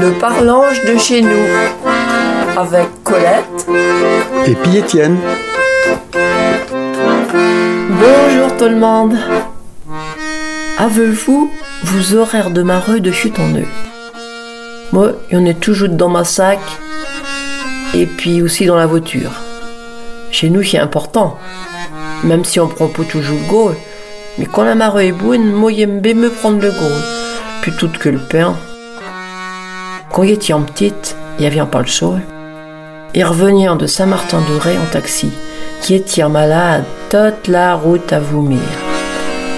Le parlange de chez nous avec Colette et puis Étienne. Bonjour tout le monde. Avez-vous vos horaires de mareux de chute en eux? Moi, il y en a toujours dans ma sac et puis aussi dans la voiture. Chez nous, c'est important, même si on prend pas toujours le go. Mais quand la marée est bonne, moi j'aime bien me prendre le go, plutôt que le pain. Quand j'étais en petite, il y avait pas le choix. Et revenir de Saint-Martin-de-Ré en taxi, qui était malade toute la route à vomir.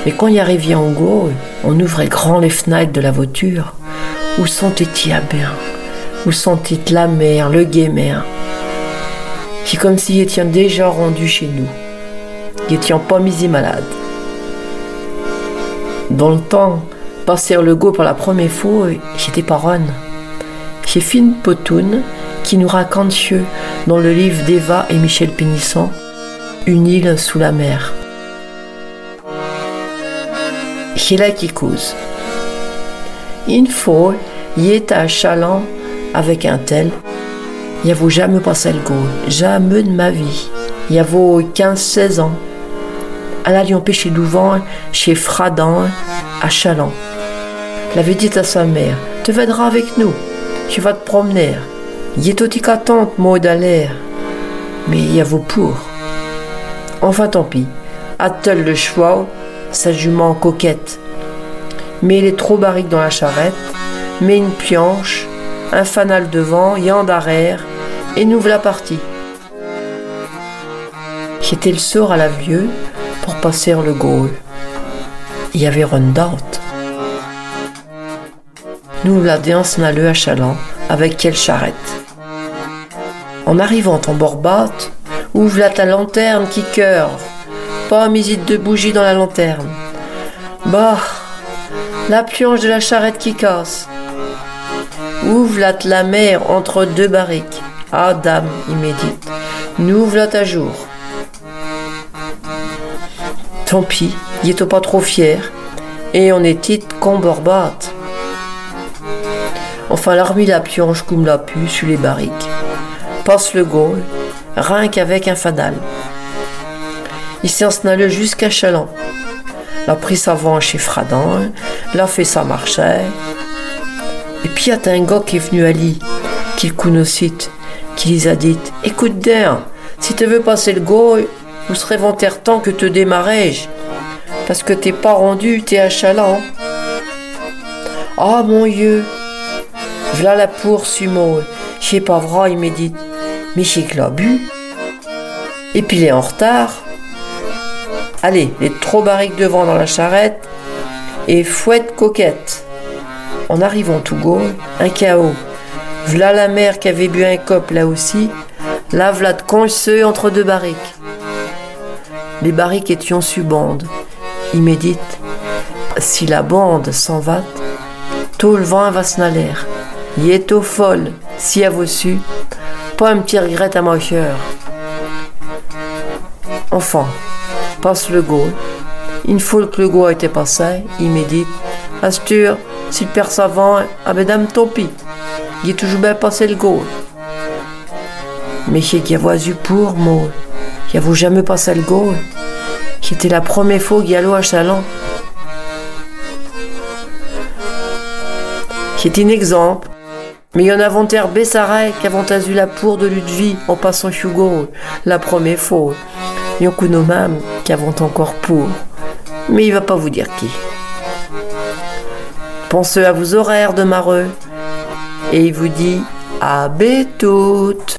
Mais quand il arrivait en go, on ouvrait grand les fenêtres de la voiture. Où sentait-il bien Où sentait la mer, le guémer C'est comme s'il était déjà rendu chez nous. Était pas mis malade. Dans le temps, passer le go pour la première fois, j'étais paronne. J'ai Fine Potoun qui nous raconte dans le livre d'Eva et Michel Pénisson, Une île sous la mer. C'est là qui cause. Une fois, il était à Chaland avec un tel. Il avait jamais passé le go, jamais de ma vie. Il avait 15-16 ans. Elle allait pêcher d'ouvent chez Fradan à Chaland. Elle avait dit à sa mère Tu viendras avec nous, tu vas te promener. Aussi tante, moi d'aller. Mais y a vos pour. Enfin tant pis. Attelle le cheval, sa jument coquette. Mais il est trop barrique dans la charrette, met une pioche, un fanal devant, y en derrière, et nous la partie. J'étais le sort à la vieux pour passer le Gaulle. Il y avait Rondante. Nous la danse à Chaland avec quelle charrette. En arrivant en Borbate, ouvre la ta lanterne qui curve. Pas misite de bougie dans la lanterne. Bah, la pionche de la charrette qui casse. Ouvre la la mer entre deux barriques. Ah, dame, il médite. Nous la à jour. Tant pis, il est pas trop fier. Et on est titre qu'on borbate. Enfin, l'armée la pionche comme la pu sur les barriques. Passe le Gaulle, rien qu'avec un fadal. Il s'est installé jusqu'à Chaland. L'a pris sa vent chez Fradan, l'a fait sa marche. Et puis il y a un gars qui est venu à lui, qu'il connaissait, qui les a dit Écoute, d'air, si tu veux passer le Gaulle, vous serez ventaire temps que te démarrais parce que t'es pas rendu, t'es à Chaland. Ah mon Dieu, voilà la poursuite, moi. Je pas vrai, il médite mais chez bu. Et puis il est en retard. Allez, les trop barriques devant dans la charrette. Et fouette coquette. En arrivant tout go, un chaos. V'là la mère qui avait bu un cop là aussi. Là v'là de conceux entre deux barriques. Les barriques étions su bande. Il médite. Si la bande s'en va, tout le vent va se n'aller. Y est au folle, si a vos su, pas un petit regret à mon cœur. Enfin, passe le go. Une fois que le go a été passé, il médite. Astur, si le père savant, ah ben tant pis. Il est toujours bien passé le go. Mais qui y a eu pour moi. Il a jamais passé le go? C'était la première fois qu'il y a à Chaland. C'est un exemple mais il y en a volontaire Bessaray eu la pour de Ludwig en passant Hugo, la première fois. Il y qui avons encore pour. Mais il va pas vous dire qui. Pensez à vos horaires de mareux. Et il vous dit à toutes